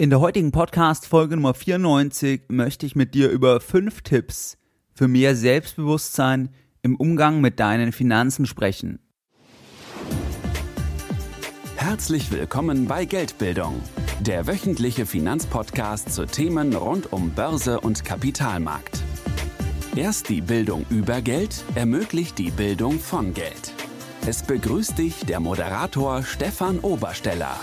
In der heutigen Podcast-Folge Nummer 94 möchte ich mit dir über fünf Tipps für mehr Selbstbewusstsein im Umgang mit deinen Finanzen sprechen. Herzlich willkommen bei Geldbildung, der wöchentliche Finanzpodcast zu Themen rund um Börse und Kapitalmarkt. Erst die Bildung über Geld ermöglicht die Bildung von Geld. Es begrüßt dich der Moderator Stefan Obersteller.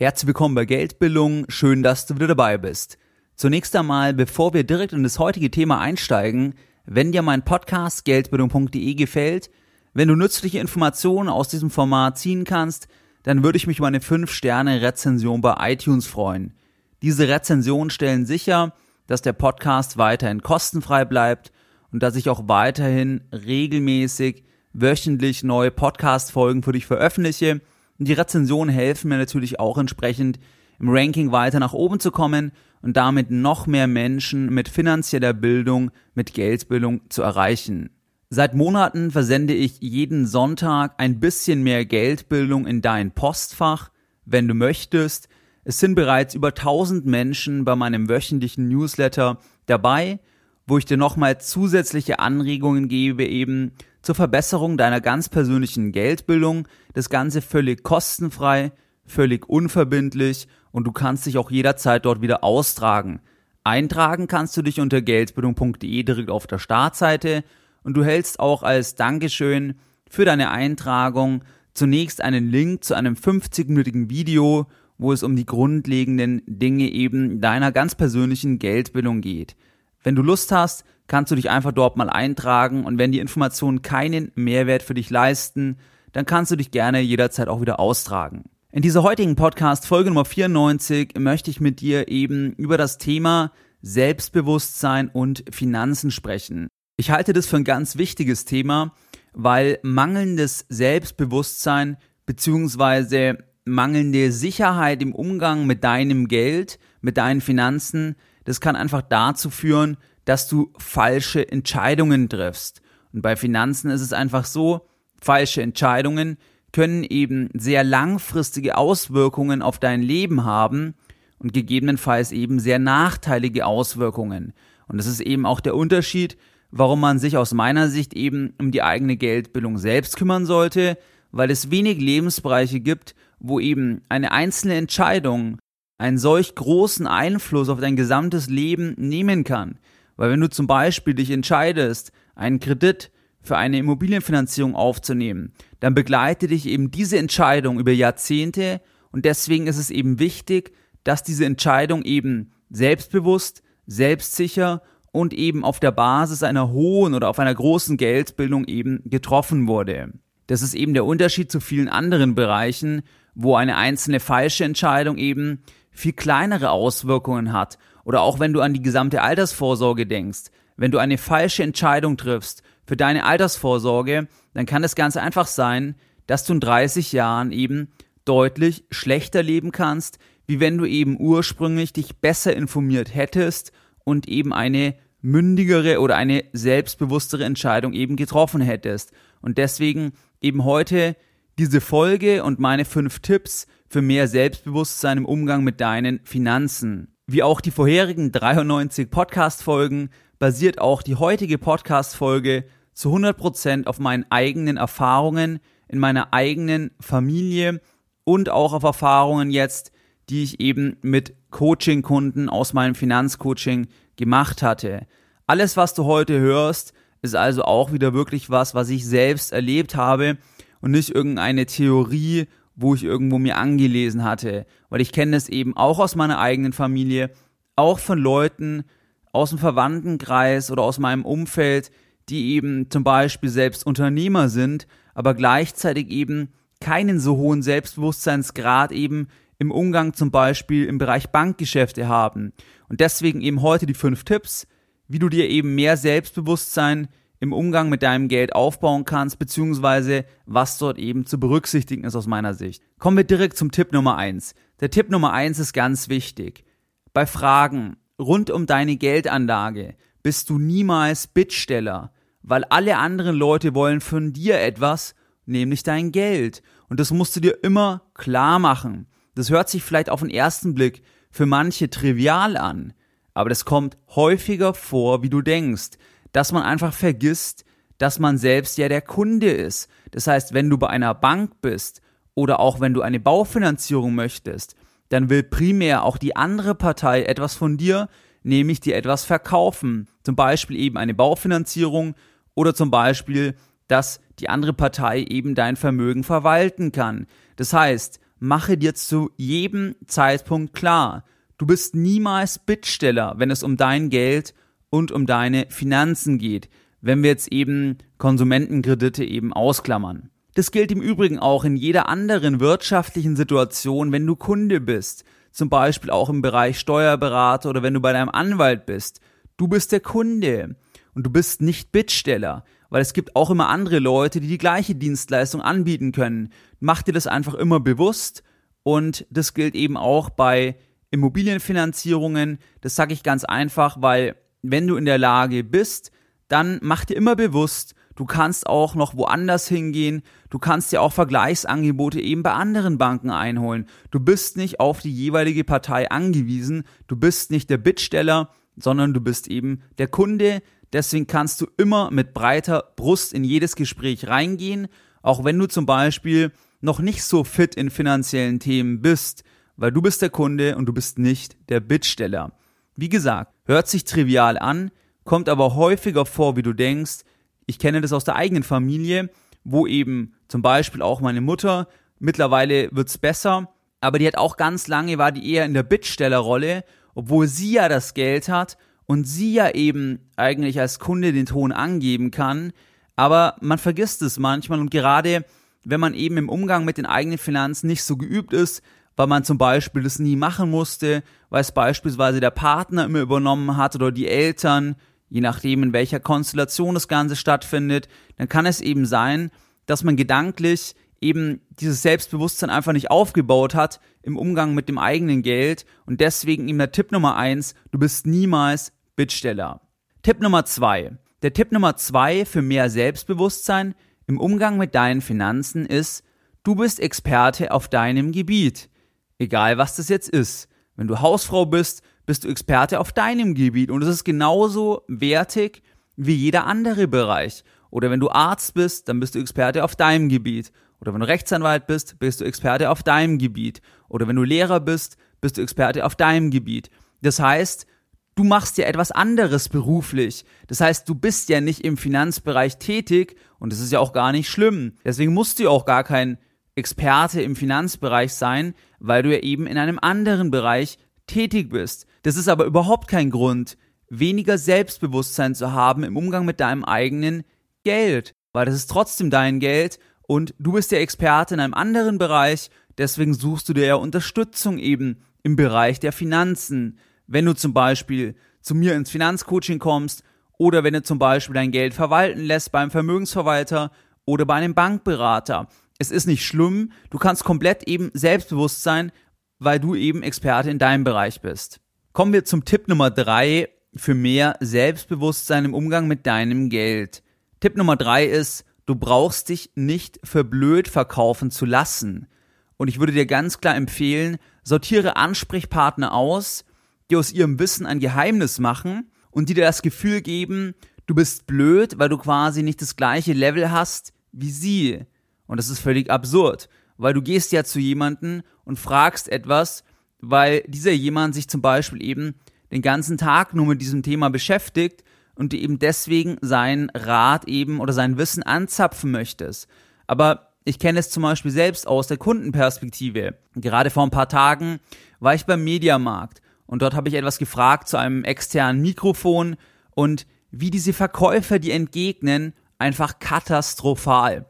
Herzlich willkommen bei Geldbildung, schön, dass du wieder dabei bist. Zunächst einmal, bevor wir direkt in das heutige Thema einsteigen, wenn dir mein Podcast geldbildung.de gefällt, wenn du nützliche Informationen aus diesem Format ziehen kannst, dann würde ich mich über eine 5-Sterne-Rezension bei iTunes freuen. Diese Rezensionen stellen sicher, dass der Podcast weiterhin kostenfrei bleibt und dass ich auch weiterhin regelmäßig wöchentlich neue Podcast-Folgen für dich veröffentliche – und die Rezensionen helfen mir natürlich auch entsprechend im Ranking weiter nach oben zu kommen und damit noch mehr Menschen mit finanzieller Bildung, mit Geldbildung zu erreichen. Seit Monaten versende ich jeden Sonntag ein bisschen mehr Geldbildung in dein Postfach, wenn du möchtest. Es sind bereits über 1000 Menschen bei meinem wöchentlichen Newsletter dabei, wo ich dir nochmal zusätzliche Anregungen gebe, eben zur Verbesserung deiner ganz persönlichen Geldbildung. Das Ganze völlig kostenfrei, völlig unverbindlich und du kannst dich auch jederzeit dort wieder austragen. Eintragen kannst du dich unter geldbildung.de direkt auf der Startseite und du hältst auch als Dankeschön für deine Eintragung zunächst einen Link zu einem 50-minütigen Video, wo es um die grundlegenden Dinge eben deiner ganz persönlichen Geldbildung geht. Wenn du Lust hast, kannst du dich einfach dort mal eintragen und wenn die Informationen keinen Mehrwert für dich leisten, dann kannst du dich gerne jederzeit auch wieder austragen. In dieser heutigen Podcast Folge Nummer 94 möchte ich mit dir eben über das Thema Selbstbewusstsein und Finanzen sprechen. Ich halte das für ein ganz wichtiges Thema, weil mangelndes Selbstbewusstsein bzw. mangelnde Sicherheit im Umgang mit deinem Geld, mit deinen Finanzen, das kann einfach dazu führen, dass du falsche Entscheidungen triffst. Und bei Finanzen ist es einfach so, falsche Entscheidungen können eben sehr langfristige Auswirkungen auf dein Leben haben und gegebenenfalls eben sehr nachteilige Auswirkungen. Und das ist eben auch der Unterschied, warum man sich aus meiner Sicht eben um die eigene Geldbildung selbst kümmern sollte, weil es wenig Lebensbereiche gibt, wo eben eine einzelne Entscheidung einen solch großen Einfluss auf dein gesamtes Leben nehmen kann. Weil wenn du zum Beispiel dich entscheidest, einen Kredit für eine Immobilienfinanzierung aufzunehmen, dann begleite dich eben diese Entscheidung über Jahrzehnte und deswegen ist es eben wichtig, dass diese Entscheidung eben selbstbewusst, selbstsicher und eben auf der Basis einer hohen oder auf einer großen Geldbildung eben getroffen wurde. Das ist eben der Unterschied zu vielen anderen Bereichen, wo eine einzelne falsche Entscheidung eben viel kleinere Auswirkungen hat oder auch wenn du an die gesamte Altersvorsorge denkst, wenn du eine falsche Entscheidung triffst für deine Altersvorsorge, dann kann es ganz einfach sein, dass du in 30 Jahren eben deutlich schlechter leben kannst, wie wenn du eben ursprünglich dich besser informiert hättest und eben eine mündigere oder eine selbstbewusstere Entscheidung eben getroffen hättest. Und deswegen eben heute diese Folge und meine fünf Tipps für mehr Selbstbewusstsein im Umgang mit deinen Finanzen. Wie auch die vorherigen 93 Podcast-Folgen basiert auch die heutige Podcast-Folge zu 100% auf meinen eigenen Erfahrungen in meiner eigenen Familie und auch auf Erfahrungen jetzt, die ich eben mit Coaching-Kunden aus meinem Finanzcoaching gemacht hatte. Alles, was du heute hörst, ist also auch wieder wirklich was, was ich selbst erlebt habe und nicht irgendeine Theorie wo ich irgendwo mir angelesen hatte, weil ich kenne es eben auch aus meiner eigenen Familie, auch von Leuten aus dem Verwandtenkreis oder aus meinem Umfeld, die eben zum Beispiel selbst Unternehmer sind, aber gleichzeitig eben keinen so hohen Selbstbewusstseinsgrad eben im Umgang zum Beispiel im Bereich Bankgeschäfte haben. Und deswegen eben heute die fünf Tipps, wie du dir eben mehr Selbstbewusstsein im Umgang mit deinem Geld aufbauen kannst, beziehungsweise was dort eben zu berücksichtigen ist aus meiner Sicht. Kommen wir direkt zum Tipp Nummer eins. Der Tipp Nummer eins ist ganz wichtig. Bei Fragen rund um deine Geldanlage bist du niemals Bittsteller, weil alle anderen Leute wollen von dir etwas, nämlich dein Geld. Und das musst du dir immer klar machen. Das hört sich vielleicht auf den ersten Blick für manche trivial an, aber das kommt häufiger vor, wie du denkst, dass man einfach vergisst, dass man selbst ja der Kunde ist. Das heißt, wenn du bei einer Bank bist oder auch wenn du eine Baufinanzierung möchtest, dann will primär auch die andere Partei etwas von dir, nämlich dir etwas verkaufen. Zum Beispiel eben eine Baufinanzierung oder zum Beispiel, dass die andere Partei eben dein Vermögen verwalten kann. Das heißt, mache dir zu jedem Zeitpunkt klar, du bist niemals Bittsteller, wenn es um dein Geld und um deine Finanzen geht, wenn wir jetzt eben Konsumentenkredite eben ausklammern. Das gilt im Übrigen auch in jeder anderen wirtschaftlichen Situation, wenn du Kunde bist, zum Beispiel auch im Bereich Steuerberater oder wenn du bei deinem Anwalt bist. Du bist der Kunde und du bist nicht Bittsteller, weil es gibt auch immer andere Leute, die die gleiche Dienstleistung anbieten können. Mach dir das einfach immer bewusst und das gilt eben auch bei Immobilienfinanzierungen. Das sage ich ganz einfach, weil wenn du in der Lage bist, dann mach dir immer bewusst, du kannst auch noch woanders hingehen, du kannst dir auch Vergleichsangebote eben bei anderen Banken einholen. Du bist nicht auf die jeweilige Partei angewiesen, du bist nicht der Bittsteller, sondern du bist eben der Kunde. Deswegen kannst du immer mit breiter Brust in jedes Gespräch reingehen, auch wenn du zum Beispiel noch nicht so fit in finanziellen Themen bist, weil du bist der Kunde und du bist nicht der Bittsteller. Wie gesagt, hört sich trivial an, kommt aber häufiger vor, wie du denkst. Ich kenne das aus der eigenen Familie, wo eben zum Beispiel auch meine Mutter, mittlerweile wird's besser, aber die hat auch ganz lange, war die eher in der Bittstellerrolle, obwohl sie ja das Geld hat und sie ja eben eigentlich als Kunde den Ton angeben kann, aber man vergisst es manchmal und gerade wenn man eben im Umgang mit den eigenen Finanzen nicht so geübt ist, weil man zum Beispiel das nie machen musste, weil es beispielsweise der Partner immer übernommen hat oder die Eltern, je nachdem in welcher Konstellation das Ganze stattfindet, dann kann es eben sein, dass man gedanklich eben dieses Selbstbewusstsein einfach nicht aufgebaut hat im Umgang mit dem eigenen Geld und deswegen eben der Tipp Nummer eins, du bist niemals Bittsteller. Tipp Nummer zwei. Der Tipp Nummer zwei für mehr Selbstbewusstsein im Umgang mit deinen Finanzen ist, du bist Experte auf deinem Gebiet. Egal was das jetzt ist. Wenn du Hausfrau bist, bist du Experte auf deinem Gebiet und es ist genauso wertig wie jeder andere Bereich. Oder wenn du Arzt bist, dann bist du Experte auf deinem Gebiet. Oder wenn du Rechtsanwalt bist, bist du Experte auf deinem Gebiet. Oder wenn du Lehrer bist, bist du Experte auf deinem Gebiet. Das heißt, du machst ja etwas anderes beruflich. Das heißt, du bist ja nicht im Finanzbereich tätig und das ist ja auch gar nicht schlimm. Deswegen musst du ja auch gar kein Experte im Finanzbereich sein, weil du ja eben in einem anderen Bereich tätig bist. Das ist aber überhaupt kein Grund, weniger Selbstbewusstsein zu haben im Umgang mit deinem eigenen Geld, weil das ist trotzdem dein Geld und du bist der Experte in einem anderen Bereich, deswegen suchst du dir ja Unterstützung eben im Bereich der Finanzen. Wenn du zum Beispiel zu mir ins Finanzcoaching kommst oder wenn du zum Beispiel dein Geld verwalten lässt beim Vermögensverwalter oder bei einem Bankberater es ist nicht schlimm, du kannst komplett eben selbstbewusst sein, weil du eben Experte in deinem Bereich bist. Kommen wir zum Tipp Nummer drei für mehr Selbstbewusstsein im Umgang mit deinem Geld. Tipp Nummer drei ist, du brauchst dich nicht für blöd verkaufen zu lassen. Und ich würde dir ganz klar empfehlen, sortiere Ansprechpartner aus, die aus ihrem Wissen ein Geheimnis machen und die dir das Gefühl geben, du bist blöd, weil du quasi nicht das gleiche Level hast wie sie. Und das ist völlig absurd, weil du gehst ja zu jemanden und fragst etwas, weil dieser jemand sich zum Beispiel eben den ganzen Tag nur mit diesem Thema beschäftigt und du eben deswegen seinen Rat eben oder sein Wissen anzapfen möchtest. Aber ich kenne es zum Beispiel selbst aus der Kundenperspektive. Gerade vor ein paar Tagen war ich beim Mediamarkt und dort habe ich etwas gefragt zu einem externen Mikrofon und wie diese Verkäufer die entgegnen, einfach katastrophal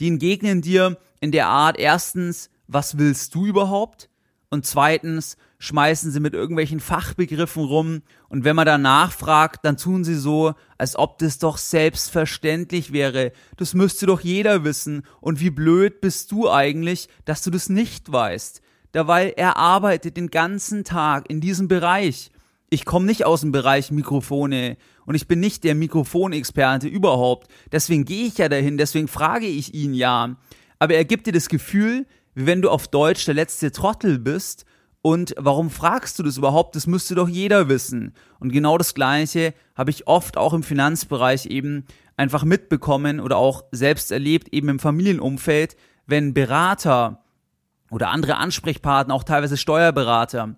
die entgegnen dir in der Art, erstens, was willst du überhaupt? Und zweitens, schmeißen sie mit irgendwelchen Fachbegriffen rum und wenn man danach fragt, dann tun sie so, als ob das doch selbstverständlich wäre. Das müsste doch jeder wissen. Und wie blöd bist du eigentlich, dass du das nicht weißt? Dabei er arbeitet den ganzen Tag in diesem Bereich. Ich komme nicht aus dem Bereich Mikrofone und ich bin nicht der Mikrofonexperte überhaupt. Deswegen gehe ich ja dahin, deswegen frage ich ihn ja. Aber er gibt dir das Gefühl, wie wenn du auf Deutsch der letzte Trottel bist und warum fragst du das überhaupt? Das müsste doch jeder wissen. Und genau das Gleiche habe ich oft auch im Finanzbereich eben einfach mitbekommen oder auch selbst erlebt, eben im Familienumfeld, wenn Berater oder andere Ansprechpartner, auch teilweise Steuerberater,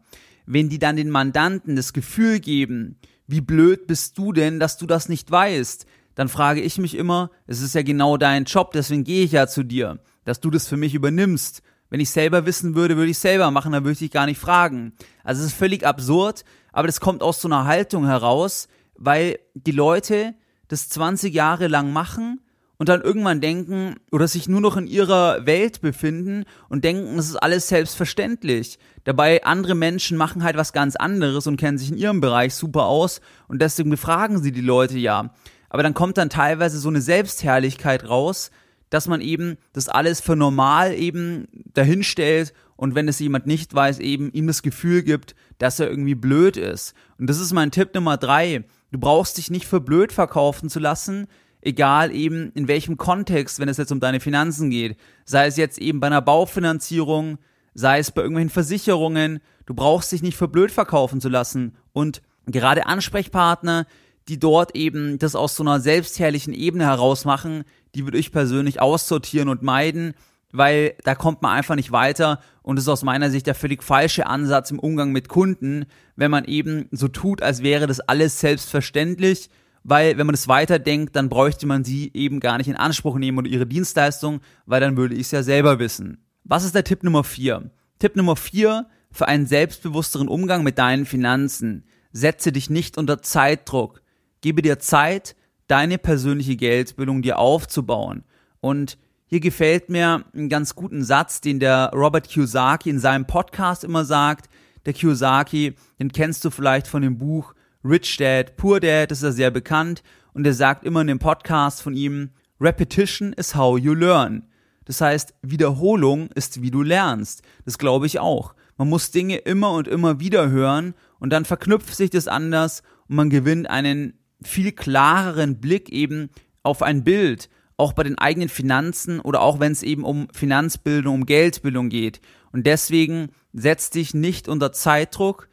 wenn die dann den Mandanten das Gefühl geben, wie blöd bist du denn, dass du das nicht weißt, dann frage ich mich immer, es ist ja genau dein Job, deswegen gehe ich ja zu dir, dass du das für mich übernimmst. Wenn ich selber wissen würde, würde ich selber machen, dann würde ich dich gar nicht fragen. Also es ist völlig absurd, aber das kommt aus so einer Haltung heraus, weil die Leute das 20 Jahre lang machen und dann irgendwann denken oder sich nur noch in ihrer Welt befinden und denken, es ist alles selbstverständlich. Dabei andere Menschen machen halt was ganz anderes und kennen sich in ihrem Bereich super aus und deswegen befragen sie die Leute ja. Aber dann kommt dann teilweise so eine Selbstherrlichkeit raus, dass man eben das alles für normal eben dahinstellt und wenn es jemand nicht weiß, eben ihm das Gefühl gibt, dass er irgendwie blöd ist. Und das ist mein Tipp Nummer drei. Du brauchst dich nicht für blöd verkaufen zu lassen, egal eben in welchem Kontext, wenn es jetzt um deine Finanzen geht. Sei es jetzt eben bei einer Baufinanzierung, sei es bei irgendwelchen Versicherungen. Du brauchst dich nicht für blöd verkaufen zu lassen. Und gerade Ansprechpartner, die dort eben das aus so einer selbstherrlichen Ebene heraus machen, die würde ich persönlich aussortieren und meiden, weil da kommt man einfach nicht weiter und ist aus meiner Sicht der völlig falsche Ansatz im Umgang mit Kunden, wenn man eben so tut, als wäre das alles selbstverständlich, weil wenn man es weiterdenkt, dann bräuchte man sie eben gar nicht in Anspruch nehmen oder ihre Dienstleistung, weil dann würde ich es ja selber wissen. Was ist der Tipp Nummer vier? Tipp Nummer vier für einen selbstbewussteren Umgang mit deinen Finanzen. Setze dich nicht unter Zeitdruck. Gebe dir Zeit, deine persönliche Geldbildung dir aufzubauen. Und hier gefällt mir einen ganz guten Satz, den der Robert Kiyosaki in seinem Podcast immer sagt. Der Kiyosaki, den kennst du vielleicht von dem Buch Rich Dad, Poor Dad, ist ja sehr bekannt. Und er sagt immer in dem Podcast von ihm, Repetition is how you learn. Das heißt, Wiederholung ist wie du lernst. Das glaube ich auch. Man muss Dinge immer und immer wieder hören und dann verknüpft sich das anders und man gewinnt einen viel klareren Blick eben auf ein Bild, auch bei den eigenen Finanzen oder auch wenn es eben um Finanzbildung, um Geldbildung geht. Und deswegen setz dich nicht unter Zeitdruck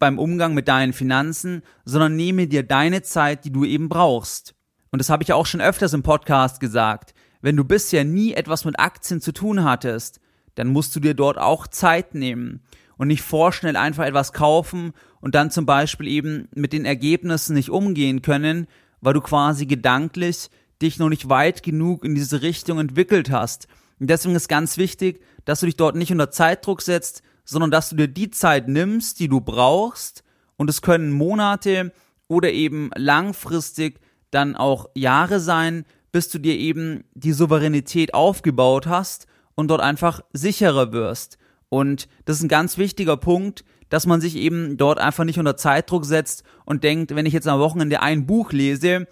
beim Umgang mit deinen Finanzen, sondern nehme dir deine Zeit, die du eben brauchst. Und das habe ich auch schon öfters im Podcast gesagt. Wenn du bisher nie etwas mit Aktien zu tun hattest, dann musst du dir dort auch Zeit nehmen und nicht vorschnell einfach etwas kaufen und dann zum Beispiel eben mit den Ergebnissen nicht umgehen können, weil du quasi gedanklich dich noch nicht weit genug in diese Richtung entwickelt hast. Und deswegen ist ganz wichtig, dass du dich dort nicht unter Zeitdruck setzt, sondern dass du dir die Zeit nimmst, die du brauchst. Und es können Monate oder eben langfristig dann auch Jahre sein, bis du dir eben die Souveränität aufgebaut hast und dort einfach sicherer wirst. Und das ist ein ganz wichtiger Punkt, dass man sich eben dort einfach nicht unter Zeitdruck setzt und denkt, wenn ich jetzt am Wochenende ein Buch lese,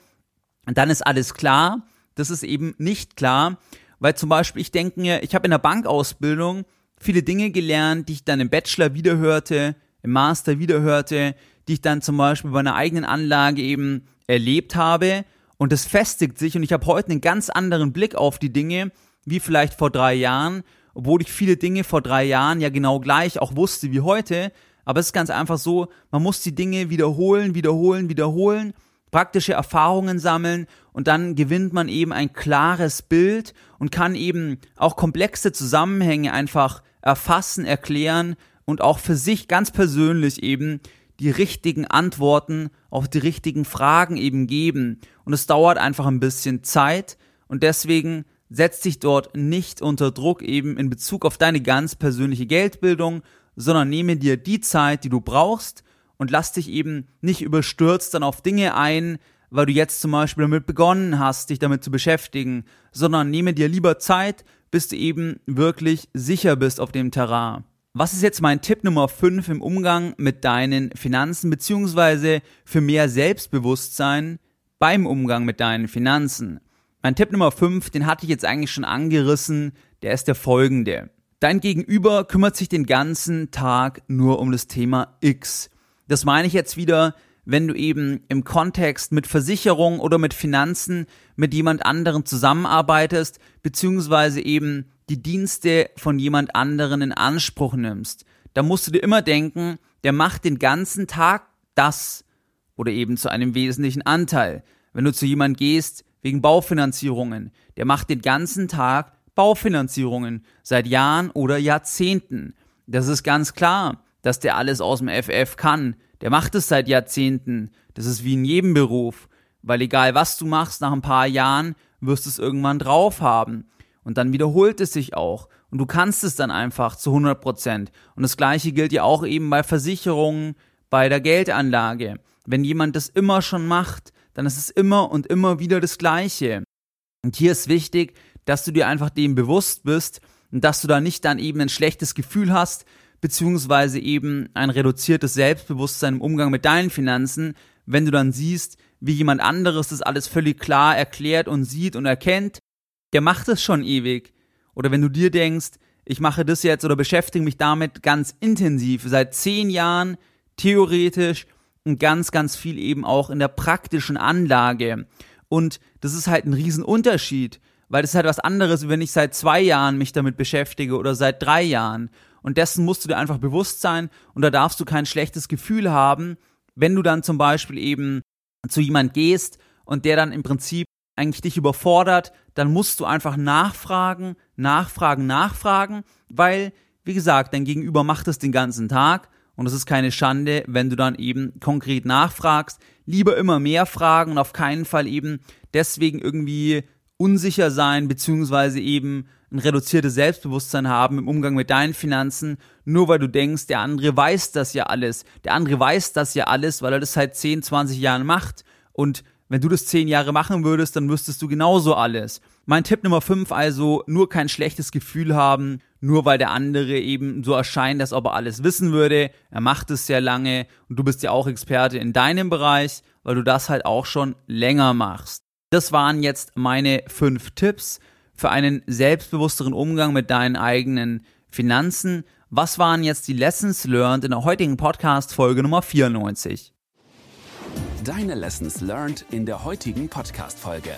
dann ist alles klar. Das ist eben nicht klar, weil zum Beispiel ich denke mir, ich habe in der Bankausbildung viele Dinge gelernt, die ich dann im Bachelor wiederhörte, im Master wiederhörte, die ich dann zum Beispiel bei einer eigenen Anlage eben erlebt habe und das festigt sich und ich habe heute einen ganz anderen Blick auf die Dinge, wie vielleicht vor drei Jahren obwohl ich viele Dinge vor drei Jahren ja genau gleich auch wusste wie heute. Aber es ist ganz einfach so, man muss die Dinge wiederholen, wiederholen, wiederholen, praktische Erfahrungen sammeln und dann gewinnt man eben ein klares Bild und kann eben auch komplexe Zusammenhänge einfach erfassen, erklären und auch für sich ganz persönlich eben die richtigen Antworten auf die richtigen Fragen eben geben. Und es dauert einfach ein bisschen Zeit und deswegen setz dich dort nicht unter Druck eben in Bezug auf deine ganz persönliche Geldbildung, sondern nehme dir die Zeit, die du brauchst und lass dich eben nicht überstürzt dann auf Dinge ein, weil du jetzt zum Beispiel damit begonnen hast, dich damit zu beschäftigen, sondern nehme dir lieber Zeit, bis du eben wirklich sicher bist auf dem Terrain. Was ist jetzt mein Tipp Nummer 5 im Umgang mit deinen Finanzen beziehungsweise für mehr Selbstbewusstsein beim Umgang mit deinen Finanzen? Mein Tipp Nummer 5, den hatte ich jetzt eigentlich schon angerissen, der ist der folgende. Dein Gegenüber kümmert sich den ganzen Tag nur um das Thema X. Das meine ich jetzt wieder, wenn du eben im Kontext mit Versicherung oder mit Finanzen mit jemand anderen zusammenarbeitest, beziehungsweise eben die Dienste von jemand anderen in Anspruch nimmst, da musst du dir immer denken, der macht den ganzen Tag das oder eben zu einem wesentlichen Anteil. Wenn du zu jemand gehst wegen Baufinanzierungen, der macht den ganzen Tag Baufinanzierungen seit Jahren oder Jahrzehnten. Das ist ganz klar, dass der alles aus dem FF kann. Der macht es seit Jahrzehnten. Das ist wie in jedem Beruf. Weil egal was du machst, nach ein paar Jahren wirst du es irgendwann drauf haben. Und dann wiederholt es sich auch. Und du kannst es dann einfach zu 100 Prozent. Und das Gleiche gilt ja auch eben bei Versicherungen, bei der Geldanlage. Wenn jemand das immer schon macht, dann ist es immer und immer wieder das Gleiche. Und hier ist wichtig, dass du dir einfach dem bewusst bist und dass du da nicht dann eben ein schlechtes Gefühl hast, beziehungsweise eben ein reduziertes Selbstbewusstsein im Umgang mit deinen Finanzen, wenn du dann siehst, wie jemand anderes das alles völlig klar erklärt und sieht und erkennt, der macht es schon ewig. Oder wenn du dir denkst, ich mache das jetzt oder beschäftige mich damit ganz intensiv, seit zehn Jahren, theoretisch und ganz, ganz viel eben auch in der praktischen Anlage. Und das ist halt ein Riesenunterschied, weil das ist halt was anderes, wenn ich seit zwei Jahren mich damit beschäftige oder seit drei Jahren. Und dessen musst du dir einfach bewusst sein und da darfst du kein schlechtes Gefühl haben, wenn du dann zum Beispiel eben zu jemand gehst und der dann im Prinzip eigentlich dich überfordert, dann musst du einfach nachfragen, nachfragen, nachfragen, weil, wie gesagt, dein Gegenüber macht es den ganzen Tag und es ist keine Schande, wenn du dann eben konkret nachfragst. Lieber immer mehr fragen und auf keinen Fall eben deswegen irgendwie unsicher sein, beziehungsweise eben ein reduziertes Selbstbewusstsein haben im Umgang mit deinen Finanzen, nur weil du denkst, der andere weiß das ja alles. Der andere weiß das ja alles, weil er das seit 10, 20 Jahren macht. Und wenn du das 10 Jahre machen würdest, dann wüsstest du genauso alles. Mein Tipp Nummer 5 also, nur kein schlechtes Gefühl haben, nur weil der andere eben so erscheint, als ob er alles wissen würde. Er macht es sehr lange und du bist ja auch Experte in deinem Bereich, weil du das halt auch schon länger machst. Das waren jetzt meine fünf Tipps für einen selbstbewussteren Umgang mit deinen eigenen Finanzen. Was waren jetzt die Lessons learned in der heutigen Podcast Folge Nummer 94? Deine Lessons learned in der heutigen Podcast Folge.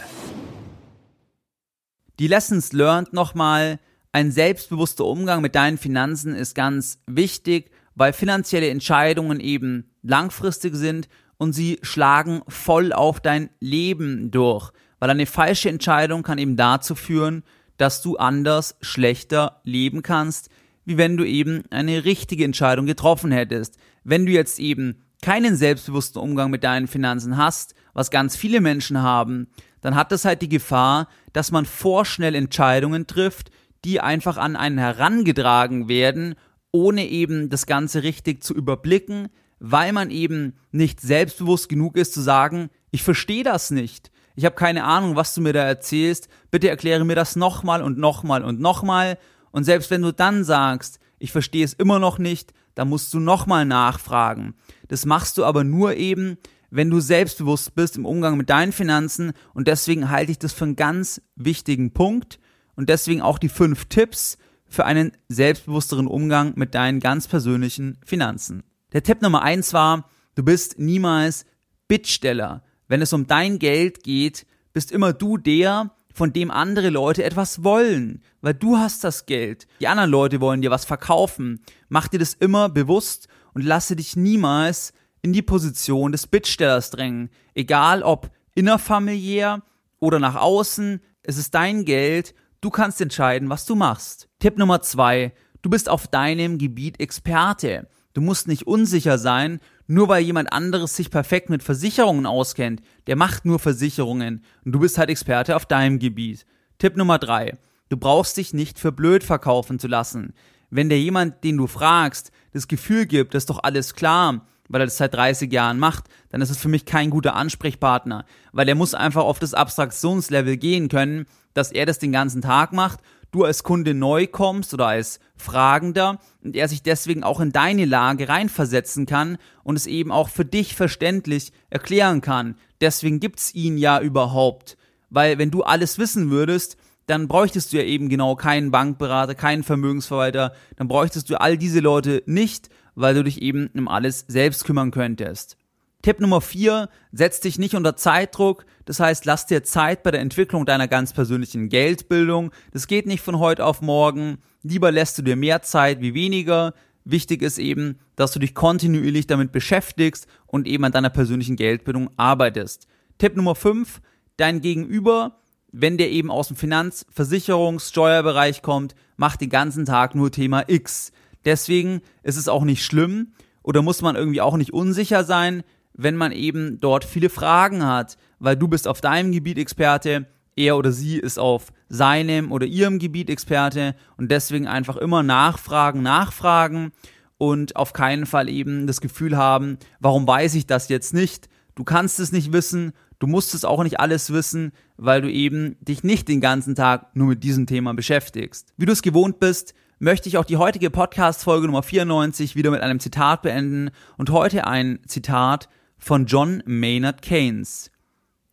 Die Lessons learned nochmal. Ein selbstbewusster Umgang mit deinen Finanzen ist ganz wichtig, weil finanzielle Entscheidungen eben langfristig sind und sie schlagen voll auf dein Leben durch. Weil eine falsche Entscheidung kann eben dazu führen, dass du anders, schlechter leben kannst, wie wenn du eben eine richtige Entscheidung getroffen hättest. Wenn du jetzt eben keinen selbstbewussten Umgang mit deinen Finanzen hast, was ganz viele Menschen haben, dann hat das halt die Gefahr, dass man vorschnell Entscheidungen trifft, die einfach an einen herangetragen werden, ohne eben das Ganze richtig zu überblicken, weil man eben nicht selbstbewusst genug ist zu sagen, ich verstehe das nicht. Ich habe keine Ahnung, was du mir da erzählst. Bitte erkläre mir das nochmal und nochmal und nochmal. Und selbst wenn du dann sagst, ich verstehe es immer noch nicht, dann musst du nochmal nachfragen. Das machst du aber nur eben, wenn du selbstbewusst bist im Umgang mit deinen Finanzen und deswegen halte ich das für einen ganz wichtigen Punkt und deswegen auch die fünf Tipps für einen selbstbewussteren Umgang mit deinen ganz persönlichen Finanzen. Der Tipp Nummer eins war, du bist niemals Bittsteller. Wenn es um dein Geld geht, bist immer du der, von dem andere Leute etwas wollen, weil du hast das Geld. Die anderen Leute wollen dir was verkaufen. Mach dir das immer bewusst und lasse dich niemals in die Position des Bittstellers drängen. Egal ob innerfamiliär oder nach außen, es ist dein Geld, du kannst entscheiden, was du machst. Tipp Nummer zwei, du bist auf deinem Gebiet Experte. Du musst nicht unsicher sein, nur weil jemand anderes sich perfekt mit Versicherungen auskennt. Der macht nur Versicherungen und du bist halt Experte auf deinem Gebiet. Tipp Nummer drei. Du brauchst dich nicht für blöd verkaufen zu lassen. Wenn der jemand, den du fragst, das Gefühl gibt, das ist doch alles klar, weil er das seit 30 Jahren macht, dann ist es für mich kein guter Ansprechpartner, weil er muss einfach auf das Abstraktionslevel gehen können, dass er das den ganzen Tag macht du als Kunde neu kommst oder als Fragender und er sich deswegen auch in deine Lage reinversetzen kann und es eben auch für dich verständlich erklären kann. Deswegen gibt's ihn ja überhaupt. Weil wenn du alles wissen würdest, dann bräuchtest du ja eben genau keinen Bankberater, keinen Vermögensverwalter, dann bräuchtest du all diese Leute nicht, weil du dich eben um alles selbst kümmern könntest. Tipp Nummer vier: setz dich nicht unter Zeitdruck. Das heißt, lass dir Zeit bei der Entwicklung deiner ganz persönlichen Geldbildung. Das geht nicht von heute auf morgen. Lieber lässt du dir mehr Zeit wie weniger. Wichtig ist eben, dass du dich kontinuierlich damit beschäftigst und eben an deiner persönlichen Geldbildung arbeitest. Tipp Nummer fünf: Dein Gegenüber, wenn der eben aus dem Finanz-, Versicherungs-, Steuerbereich kommt, macht den ganzen Tag nur Thema X. Deswegen ist es auch nicht schlimm oder muss man irgendwie auch nicht unsicher sein, wenn man eben dort viele Fragen hat, weil du bist auf deinem Gebiet Experte, er oder sie ist auf seinem oder ihrem Gebiet Experte und deswegen einfach immer nachfragen, nachfragen und auf keinen Fall eben das Gefühl haben, warum weiß ich das jetzt nicht? Du kannst es nicht wissen, du musst es auch nicht alles wissen, weil du eben dich nicht den ganzen Tag nur mit diesem Thema beschäftigst. Wie du es gewohnt bist, möchte ich auch die heutige Podcast-Folge Nummer 94 wieder mit einem Zitat beenden und heute ein Zitat von John Maynard Keynes.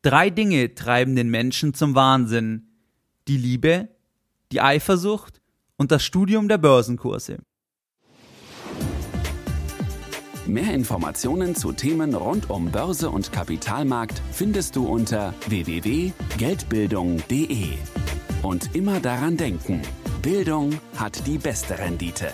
Drei Dinge treiben den Menschen zum Wahnsinn. Die Liebe, die Eifersucht und das Studium der Börsenkurse. Mehr Informationen zu Themen rund um Börse und Kapitalmarkt findest du unter www.geldbildung.de. Und immer daran denken, Bildung hat die beste Rendite.